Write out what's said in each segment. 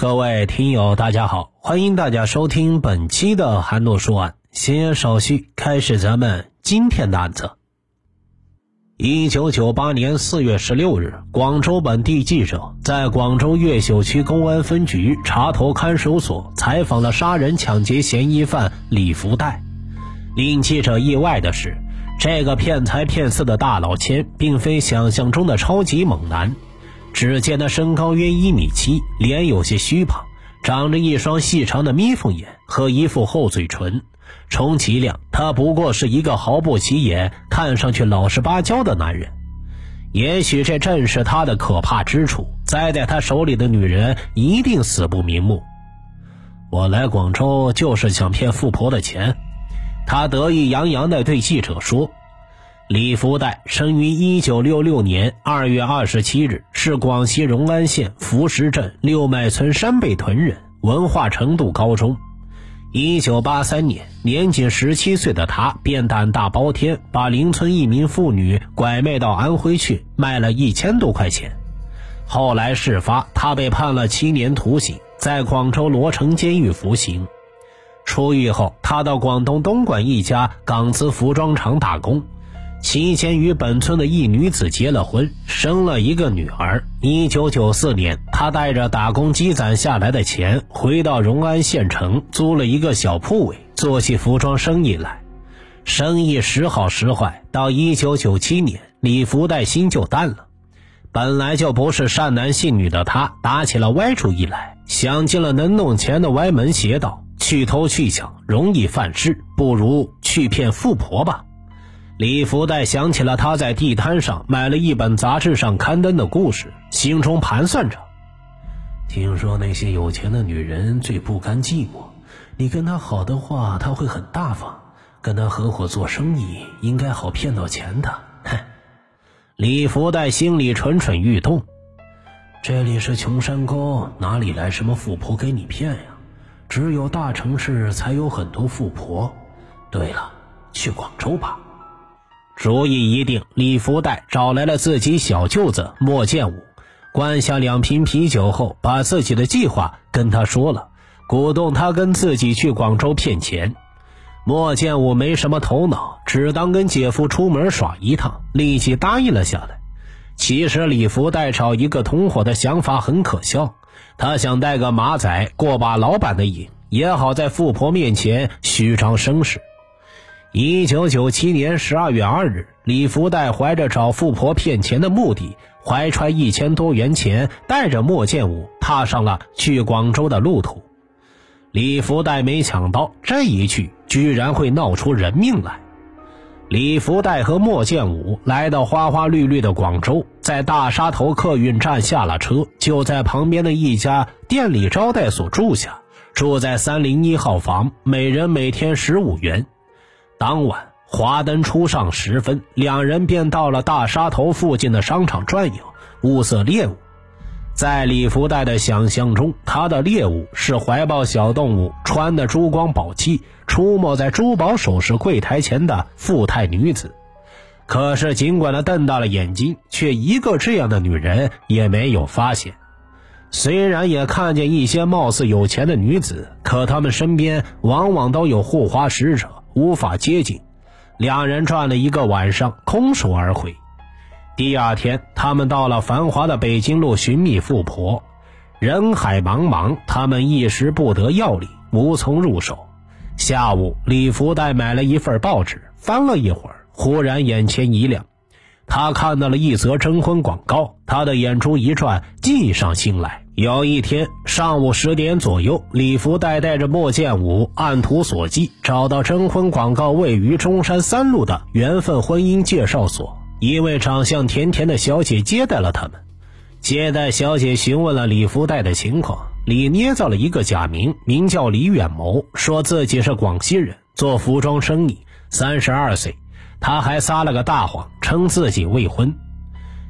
各位听友，大家好，欢迎大家收听本期的韩诺说案。闲言少叙，开始咱们今天的案子。一九九八年四月十六日，广州本地记者在广州越秀区公安分局茶头看守所采访了杀人抢劫嫌疑犯李福袋。令记者意外的是，这个骗财骗色的大老千，并非想象中的超级猛男。只见他身高约一米七，脸有些虚胖，长着一双细长的眯缝眼和一副厚嘴唇，充其量他不过是一个毫不起眼、看上去老实巴交的男人。也许这正是他的可怕之处，栽在他手里的女人一定死不瞑目。我来广州就是想骗富婆的钱，他得意洋洋地对记者说。李福袋生于一九六六年二月二十七日，是广西融安县福石镇六脉村山背屯人，文化程度高中。一九八三年，年仅十七岁的他便胆大包天，把邻村一名妇女拐卖到安徽去，卖了一千多块钱。后来事发，他被判了七年徒刑，在广州罗城监狱服刑。出狱后，他到广东东莞一家港资服装厂打工。期间与本村的一女子结了婚，生了一个女儿。一九九四年，他带着打工积攒下来的钱，回到荣安县城，租了一个小铺位，做起服装生意来。生意时好时坏。到一九九七年，李福带心就淡了。本来就不是善男信女的他，打起了歪主意来，想尽了能弄钱的歪门邪道，去偷去抢容易犯事，不如去骗富婆吧。李福袋想起了他在地摊上买了一本杂志上刊登的故事，心中盘算着：听说那些有钱的女人最不甘寂寞，你跟她好的话，她会很大方；跟她合伙做生意，应该好骗到钱的。哼！李福袋心里蠢蠢欲动。这里是穷山沟，哪里来什么富婆给你骗呀？只有大城市才有很多富婆。对了，去广州吧。主意一定，李福袋找来了自己小舅子莫建武，灌下两瓶啤酒后，把自己的计划跟他说了，鼓动他跟自己去广州骗钱。莫建武没什么头脑，只当跟姐夫出门耍一趟，立即答应了下来。其实李福袋找一个同伙的想法很可笑，他想带个马仔过把老板的瘾，也好在富婆面前虚张声势。一九九七年十二月二日，李福袋怀着找富婆骗钱的目的，怀揣一千多元钱，带着莫建武踏上了去广州的路途。李福袋没想到这一去，居然会闹出人命来。李福袋和莫建武来到花花绿绿的广州，在大沙头客运站下了车，就在旁边的一家店里招待所住下，住在三零一号房，每人每天十五元。当晚华灯初上时分，两人便到了大沙头附近的商场转悠，物色猎物。在李福袋的想象中，他的猎物是怀抱小动物、穿的珠光宝气、出没在珠宝首饰柜台前的富态女子。可是，尽管他瞪大了眼睛，却一个这样的女人也没有发现。虽然也看见一些貌似有钱的女子，可他们身边往往都有护花使者。无法接近，两人转了一个晚上，空手而回。第二天，他们到了繁华的北京路寻觅富婆，人海茫茫，他们一时不得要领，无从入手。下午，李福袋买了一份报纸，翻了一会儿，忽然眼前一亮，他看到了一则征婚广告，他的眼珠一转，计上心来。有一天上午十点左右，李福袋带着莫建武按图索骥，找到征婚广告位于中山三路的缘分婚姻介绍所。一位长相甜甜的小姐接待了他们。接待小姐询问了李福袋的情况，李捏造了一个假名，名叫李远谋，说自己是广西人，做服装生意，三十二岁。他还撒了个大谎，称自己未婚。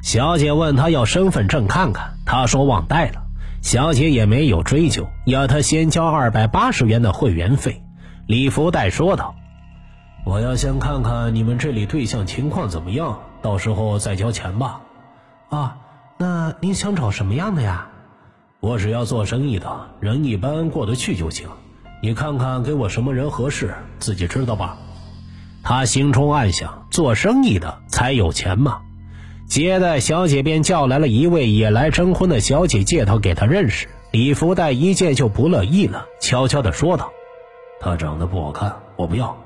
小姐问他要身份证看看，他说忘带了。小姐也没有追究，要他先交二百八十元的会员费。李福袋说道：“我要先看看你们这里对象情况怎么样，到时候再交钱吧。”啊，那您想找什么样的呀？我只要做生意的人一般过得去就行。你看看给我什么人合适，自己知道吧。他心中暗想：做生意的才有钱嘛。接待小姐便叫来了一位也来征婚的小姐，介绍给他认识。李福袋一见就不乐意了，悄悄地说道：“她长得不好看，我不要。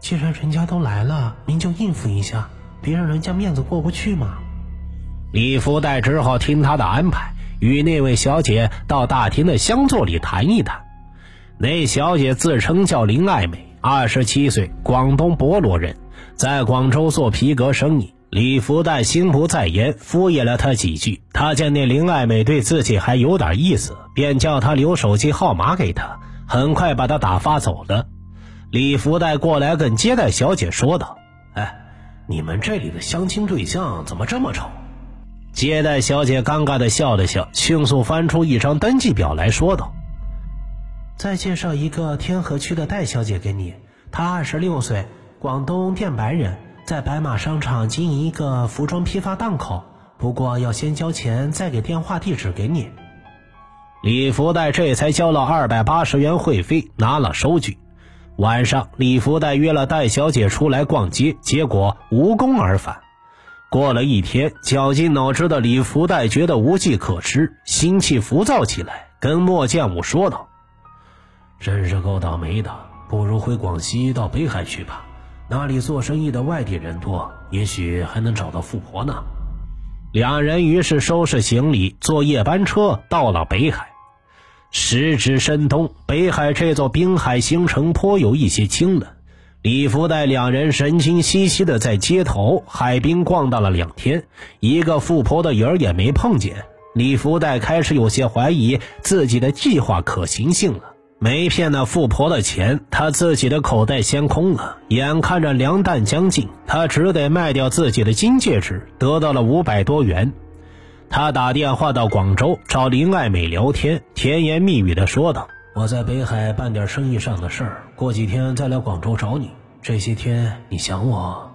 既然人家都来了，您就应付一下，别让人家面子过不去嘛。”李福袋只好听他的安排，与那位小姐到大厅的厢座里谈一谈。那小姐自称叫林爱美，二十七岁，广东博罗人，在广州做皮革生意。李福袋心不在焉，敷衍了他几句。他见那林爱美对自己还有点意思，便叫他留手机号码给他，很快把他打发走了。李福袋过来跟接待小姐说道：“哎，你们这里的相亲对象怎么这么丑？”接待小姐尴尬的笑了笑，迅速翻出一张登记表来说道：“再介绍一个天河区的戴小姐给你，她二十六岁，广东电白人。”在白马商场经营一个服装批发档口，不过要先交钱，再给电话地址给你。李福袋这才交了二百八十元会费，拿了收据。晚上，李福袋约了戴小姐出来逛街，结果无功而返。过了一天，绞尽脑汁的李福袋觉得无计可施，心气浮躁起来，跟莫建武说道：“真是够倒霉的，不如回广西到北海去吧。”那里做生意的外地人多，也许还能找到富婆呢。两人于是收拾行李，坐夜班车到了北海。时值深冬，北海这座滨海新城颇有一些清冷。李福带两人神经兮兮的在街头、海滨逛荡了两天，一个富婆的影儿也没碰见。李福带开始有些怀疑自己的计划可行性了。没骗那富婆的钱，他自己的口袋先空了。眼看着粮弹将尽，他只得卖掉自己的金戒指，得到了五百多元。他打电话到广州找林爱美聊天，甜言蜜语的说道：“我在北海办点生意上的事儿，过几天再来广州找你。这些天你想我？”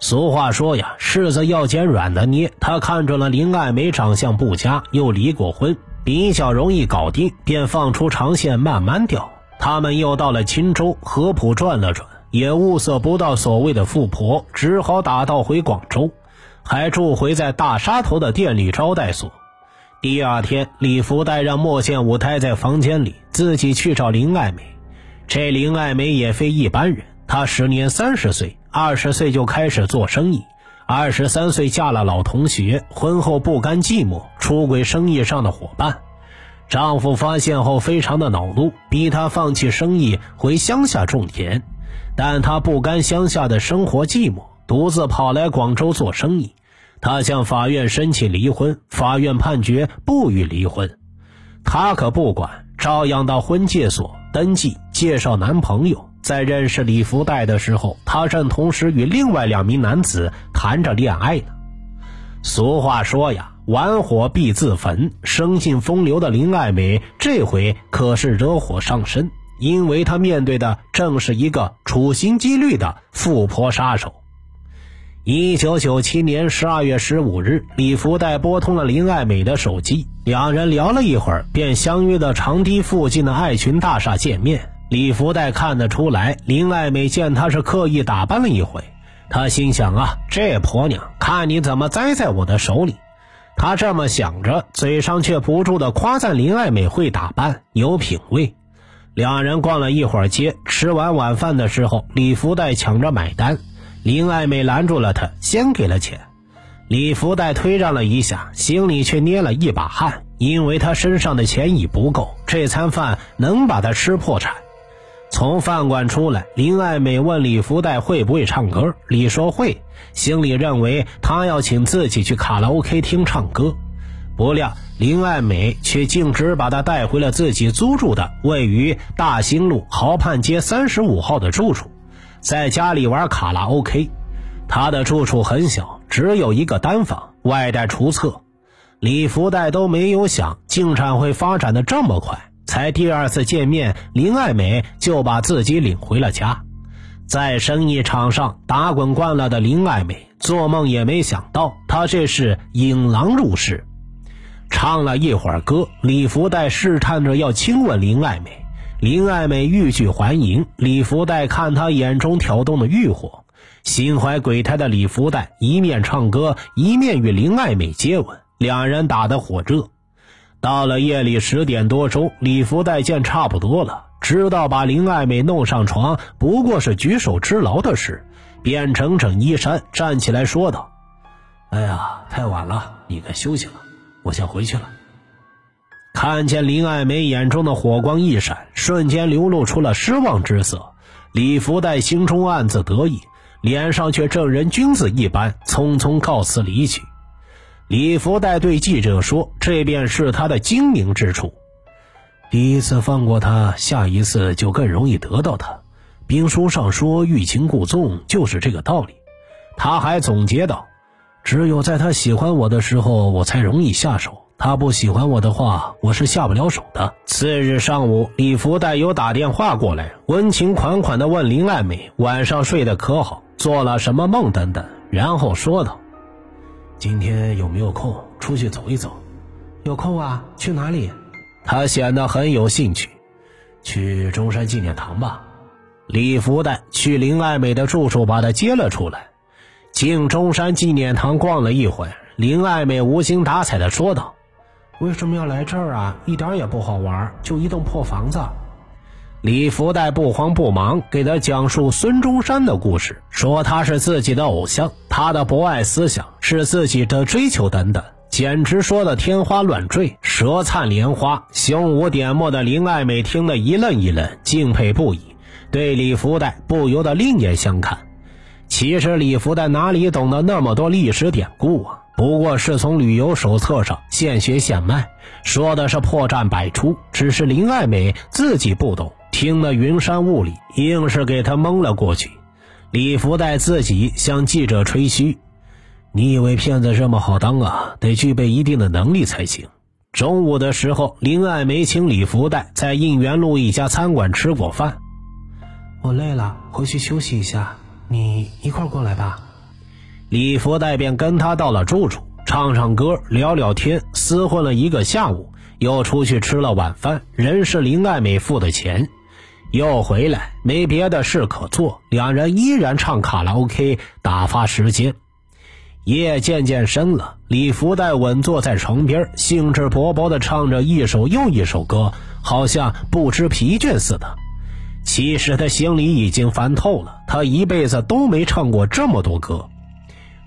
俗话说呀，柿子要捡软的捏。他看准了林爱美长相不佳，又离过婚。比较容易搞定，便放出长线慢慢钓。他们又到了青州合浦转了转，也物色不到所谓的富婆，只好打道回广州，还住回在大沙头的店里招待所。第二天，李福带让莫建武待在房间里，自己去找林爱梅。这林爱梅也非一般人，她时年三十岁，二十岁就开始做生意。二十三岁嫁了老同学，婚后不甘寂寞，出轨生意上的伙伴。丈夫发现后非常的恼怒，逼她放弃生意回乡下种田。但她不甘乡下的生活寂寞，独自跑来广州做生意。她向法院申请离婚，法院判决不予离婚。她可不管，照样到婚介所登记，介绍男朋友。在认识李福袋的时候，他正同时与另外两名男子谈着恋爱呢。俗话说呀，玩火必自焚。生性风流的林爱美这回可是惹火上身，因为她面对的正是一个处心积虑的富婆杀手。一九九七年十二月十五日，李福袋拨通了林爱美的手机，两人聊了一会儿，便相约到长堤附近的爱群大厦见面。李福袋看得出来，林爱美见他是刻意打扮了一回，他心想啊，这婆娘看你怎么栽在我的手里。他这么想着，嘴上却不住的夸赞林爱美会打扮，有品味。两人逛了一会儿街，吃完晚饭的时候，李福袋抢着买单，林爱美拦住了他，先给了钱。李福袋推让了一下，心里却捏了一把汗，因为他身上的钱已不够，这餐饭能把他吃破产。从饭馆出来，林爱美问李福袋会不会唱歌。李说会，心里认为他要请自己去卡拉 OK 厅唱歌。不料林爱美却径直把他带回了自己租住的位于大兴路豪畔街三十五号的住处，在家里玩卡拉 OK。他的住处很小，只有一个单房，外带厨厕。李福袋都没有想，进展会发展的这么快。才第二次见面，林爱美就把自己领回了家。在生意场上打滚惯了的林爱美，做梦也没想到，她这是引狼入室。唱了一会儿歌，李福袋试探着要亲吻林爱美，林爱美欲拒还迎。李福袋看她眼中挑动的欲火，心怀鬼胎的李福袋一面唱歌，一面与林爱美接吻，两人打得火热。到了夜里十点多钟，李福袋见差不多了，知道把林爱美弄上床不过是举手之劳的事，便整整衣衫站起来说道：“哎呀，太晚了，你该休息了。”我先回去了。看见林爱梅眼中的火光一闪，瞬间流露出了失望之色。李福袋心中暗自得意，脸上却正人君子一般，匆匆告辞离去。李福袋对记者说：“这便是他的精明之处。第一次放过他，下一次就更容易得到他。兵书上说‘欲擒故纵’，就是这个道理。”他还总结道。只有在他喜欢我的时候，我才容易下手；他不喜欢我的话，我是下不了手的。次日上午，李福带有打电话过来，温情款款地问林爱美晚上睡得可好，做了什么梦等等，然后说道：“今天有没有空出去走一走？有空啊，去哪里？”他显得很有兴趣。去中山纪念堂吧。李福袋去林爱美的住处，把她接了出来。进中山纪念堂逛了一会，林爱美无精打采地说道：“为什么要来这儿啊？一点也不好玩，就一栋破房子。”李福袋不慌不忙给他讲述孙中山的故事，说他是自己的偶像，他的博爱思想是自己的追求等等，简直说的天花乱坠，舌灿莲花，胸无点墨的林爱美听得一愣一愣，敬佩不已，对李福袋不由得另眼相看。其实李福袋哪里懂得那么多历史典故啊？不过是从旅游手册上现学现卖，说的是破绽百出。只是林爱美自己不懂，听得云山雾里，硬是给他蒙了过去。李福袋自己向记者吹嘘：“你以为骗子这么好当啊？得具备一定的能力才行。”中午的时候，林爱梅请李福袋在应元路一家餐馆吃过饭。我累了，回去休息一下。你一块过来吧，李福袋便跟他到了住处，唱唱歌，聊聊天，厮混了一个下午，又出去吃了晚饭，仍是林爱美付的钱，又回来，没别的事可做，两人依然唱卡拉 OK 打发时间。夜渐渐深了，李福袋稳坐在床边，兴致勃勃地唱着一首又一首歌，好像不知疲倦似的。其实他心里已经烦透了，他一辈子都没唱过这么多歌。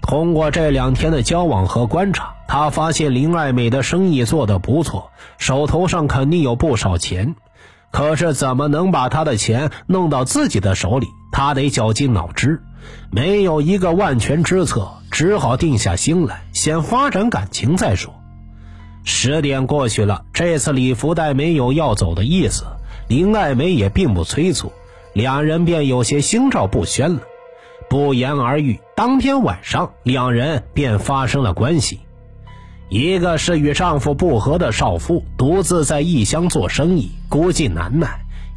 通过这两天的交往和观察，他发现林爱美的生意做得不错，手头上肯定有不少钱。可是怎么能把他的钱弄到自己的手里？他得绞尽脑汁，没有一个万全之策，只好定下心来，先发展感情再说。十点过去了，这次李福袋没有要走的意思。林爱梅也并不催促，两人便有些心照不宣了。不言而喻，当天晚上两人便发生了关系。一个是与丈夫不和的少妇，独自在异乡做生意，孤寂难耐；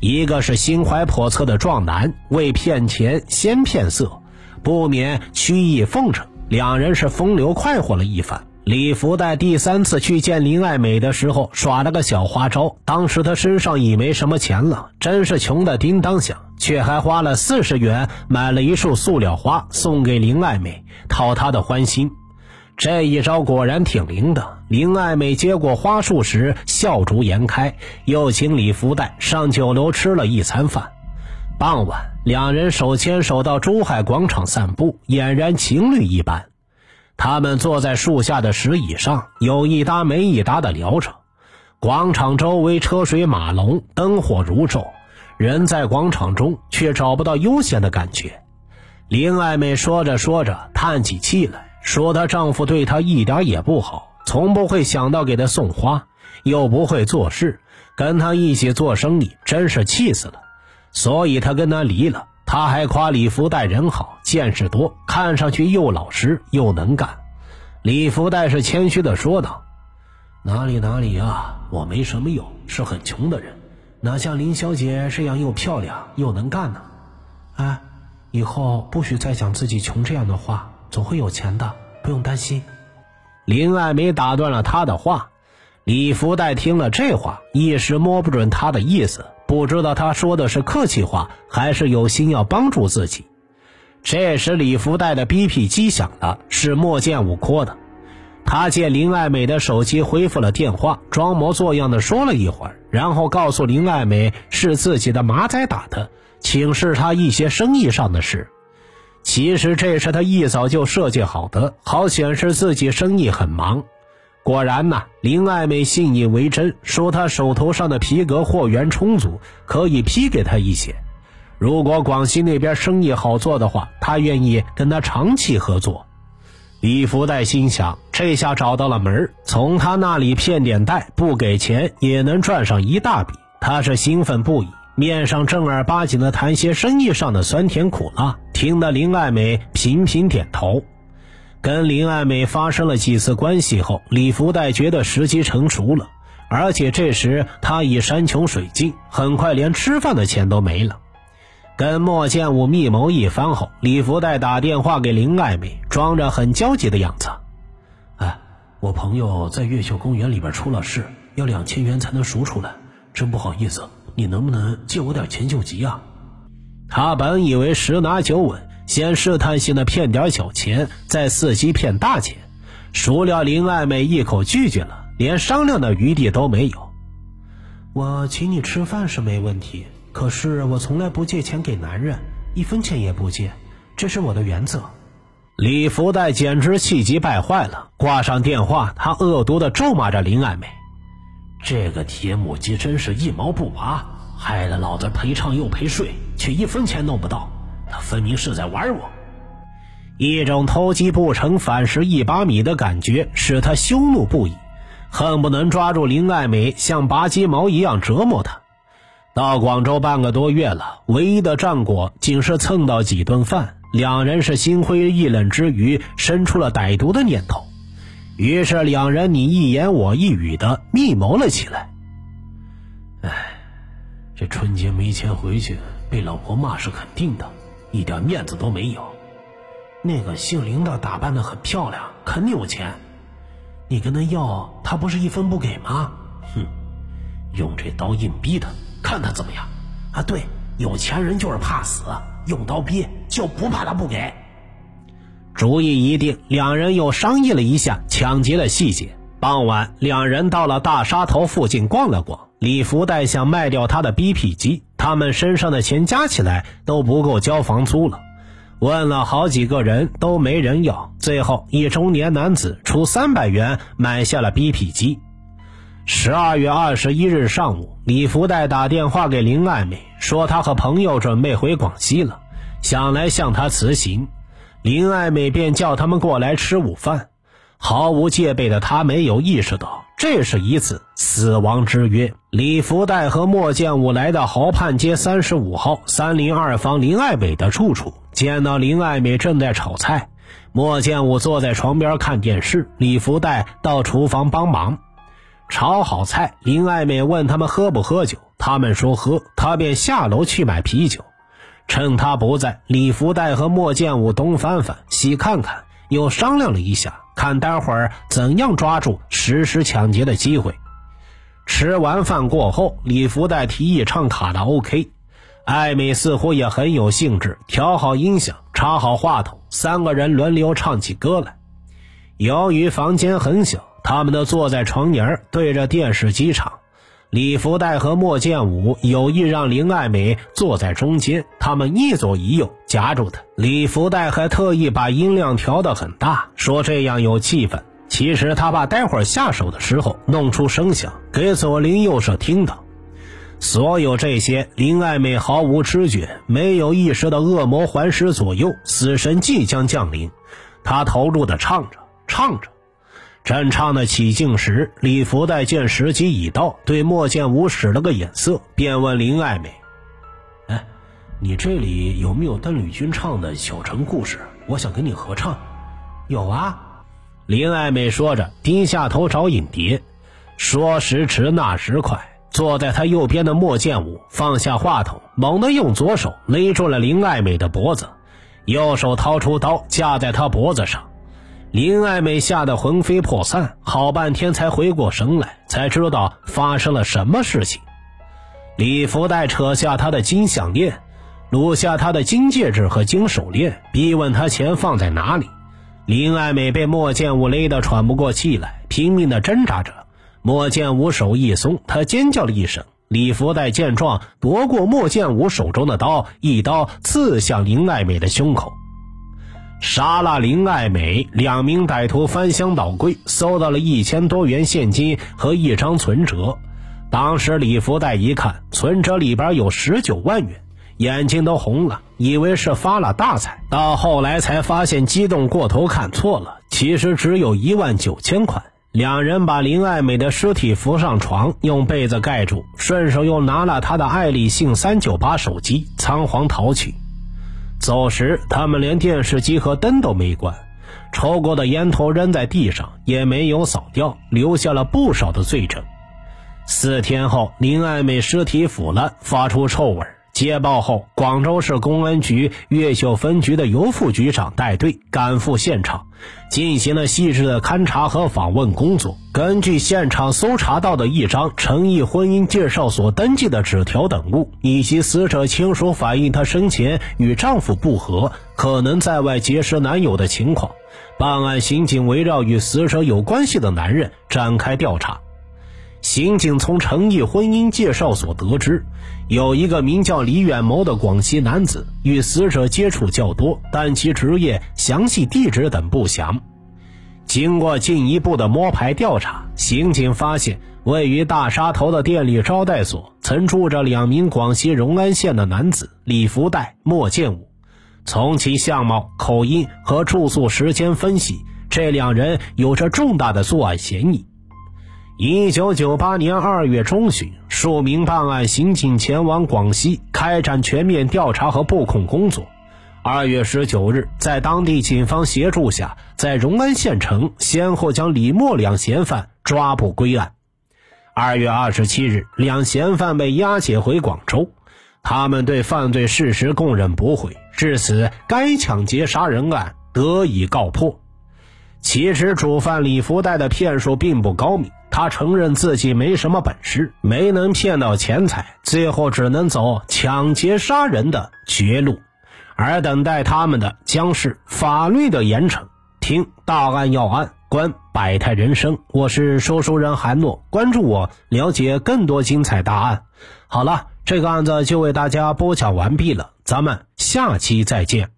一个是心怀叵测的壮男，为骗钱先骗色，不免曲意奉承。两人是风流快活了一番。李福袋第三次去见林爱美的时候，耍了个小花招。当时他身上已没什么钱了，真是穷的叮当响，却还花了四十元买了一束塑料花送给林爱美，讨她的欢心。这一招果然挺灵的。林爱美接过花束时笑逐颜开，又请李福袋上酒楼吃了一餐饭。傍晚，两人手牵手到珠海广场散步，俨然情侣一般。他们坐在树下的石椅上，有一搭没一搭的聊着。广场周围车水马龙，灯火如昼，人在广场中却找不到悠闲的感觉。林爱美说着说着，叹起气来，说她丈夫对她一点也不好，从不会想到给她送花，又不会做事，跟她一起做生意真是气死了，所以她跟他离了。他还夸李福袋人好，见识多，看上去又老实又能干。李福袋是谦虚的说道：“哪里哪里啊，我没什么用，是很穷的人，哪像林小姐这样又漂亮又能干呢？哎，以后不许再讲自己穷这样的话，总会有钱的，不用担心。”林爱梅打断了他的话：“李福袋听了这话，一时摸不准他的意思，不知道他说的是客气话，还是有心要帮助自己。这时，李福袋的 BP 机响了，是莫建武拨的。他借林爱美的手机恢复了电话，装模作样的说了一会儿，然后告诉林爱美是自己的马仔打的，请示他一些生意上的事。其实这是他一早就设计好的，好显示自己生意很忙。果然呐，林爱美信以为真，说她手头上的皮革货源充足，可以批给他一些。如果广西那边生意好做的话，他愿意跟他长期合作。李福袋心想，这下找到了门从他那里骗点贷，不给钱也能赚上一大笔。他是兴奋不已，面上正儿八经的谈些生意上的酸甜苦辣，听得林爱美频频点头。跟林爱美发生了几次关系后，李福袋觉得时机成熟了，而且这时他已山穷水尽，很快连吃饭的钱都没了。跟莫建武密谋一番后，李福袋打电话给林爱美，装着很焦急的样子：“哎，我朋友在越秀公园里边出了事，要两千元才能赎出来，真不好意思，你能不能借我点钱救急啊？”他本以为十拿九稳。先试探性的骗点小钱，再伺机骗大钱，孰料林爱美一口拒绝了，连商量的余地都没有。我请你吃饭是没问题，可是我从来不借钱给男人，一分钱也不借，这是我的原则。李福袋简直气急败坏了，挂上电话，他恶毒的咒骂着林爱美：“这个铁母鸡真是一毛不拔，害得老子赔唱又赔税，却一分钱弄不到。”他分明是在玩我，一种偷鸡不成反蚀一把米的感觉使他羞怒不已，恨不能抓住林爱美像拔鸡毛一样折磨她。到广州半个多月了，唯一的战果仅是蹭到几顿饭，两人是心灰意冷之余，生出了歹毒的念头，于是两人你一言我一语的密谋了起来。哎，这春节没钱回去，被老婆骂是肯定的。一点面子都没有。那个姓林的打扮的很漂亮，肯定有钱。你跟他要，他不是一分不给吗？哼，用这刀硬逼他，看他怎么样。啊，对，有钱人就是怕死，用刀逼就不怕他不给。主意一定，两人又商议了一下抢劫的细节。傍晚，两人到了大沙头附近逛了逛。李福袋想卖掉他的 BP 机。他们身上的钱加起来都不够交房租了，问了好几个人都没人要，最后一中年男子出三百元买下了 BP 机。十二月二十一日上午，李福袋打电话给林爱美，说他和朋友准备回广西了，想来向他辞行。林爱美便叫他们过来吃午饭。毫无戒备的他没有意识到。这是一次死亡之约。李福袋和莫建武来到豪畔街三十五号三零二房林爱美的住处，见到林爱美正在炒菜，莫建武坐在床边看电视，李福袋到厨房帮忙。炒好菜，林爱美问他们喝不喝酒，他们说喝，他便下楼去买啤酒。趁他不在，李福袋和莫建武东翻翻西看看，又商量了一下。看待会儿怎样抓住实施抢劫的机会。吃完饭过后，李福袋提议唱卡拉 OK，艾美似乎也很有兴致，调好音响，插好话筒，三个人轮流唱起歌来。由于房间很小，他们都坐在床沿对着电视机唱。李福袋和莫建武有意让林爱美坐在中间，他们一左一右夹住她。李福袋还特意把音量调得很大，说这样有气氛。其实他怕待会儿下手的时候弄出声响，给左邻右舍听到。所有这些，林爱美毫无知觉，没有意识到恶魔环视左右，死神即将降临。他投入的唱着，唱着。正唱得起劲时，李福带见时机已到，对莫建武使了个眼色，便问林爱美：“哎，你这里有没有邓丽君唱的小城故事？我想跟你合唱。”“有啊。”林爱美说着，低下头找影碟。说时迟，那时快，坐在他右边的莫建武放下话筒，猛地用左手勒住了林爱美的脖子，右手掏出刀架在他脖子上。林爱美吓得魂飞魄散，好半天才回过神来，才知道发生了什么事情。李福袋扯下他的金项链，撸下他的金戒指和金手链，逼问他钱放在哪里。林爱美被莫剑武勒得喘不过气来，拼命地挣扎着。莫剑武手一松，他尖叫了一声。李福袋见状，夺过莫剑武手中的刀，一刀刺向林爱美的胸口。杀了林爱美，两名歹徒翻箱倒柜，搜到了一千多元现金和一张存折。当时李福袋一看，存折里边有十九万元，眼睛都红了，以为是发了大财。到后来才发现，激动过头看错了，其实只有一万九千块。两人把林爱美的尸体扶上床，用被子盖住，顺手又拿了她的爱立信三九八手机，仓皇逃去。走时，他们连电视机和灯都没关，抽过的烟头扔在地上，也没有扫掉，留下了不少的罪证。四天后，林爱美尸体腐烂，发出臭味。接报后，广州市公安局越秀分局的尤副局长带队赶赴现场，进行了细致的勘查和访问工作。根据现场搜查到的一张诚意婚姻介绍所登记的纸条等物，以及死者亲属反映她生前与丈夫不和，可能在外结识男友的情况，办案刑警围绕与死者有关系的男人展开调查。刑警从诚意婚姻介绍所得知，有一个名叫李远谋的广西男子与死者接触较多，但其职业、详细地址等不详。经过进一步的摸排调查，刑警发现位于大沙头的电力招待所曾住着两名广西融安县的男子李福袋、莫建武。从其相貌、口音和住宿时间分析，这两人有着重大的作案嫌疑。一九九八年二月中旬，数名办案刑警前往广西开展全面调查和布控工作。二月十九日，在当地警方协助下，在荣安县城先后将李默两嫌犯抓捕归案。二月二十七日，两嫌犯被押解回广州，他们对犯罪事实供认不讳。至此，该抢劫杀人案得以告破。其实，主犯李福袋的骗术并不高明。他承认自己没什么本事，没能骗到钱财，最后只能走抢劫杀人的绝路，而等待他们的将是法律的严惩。听大案要案，观百态人生，我是说书人韩诺，关注我，了解更多精彩大案。好了，这个案子就为大家播讲完毕了，咱们下期再见。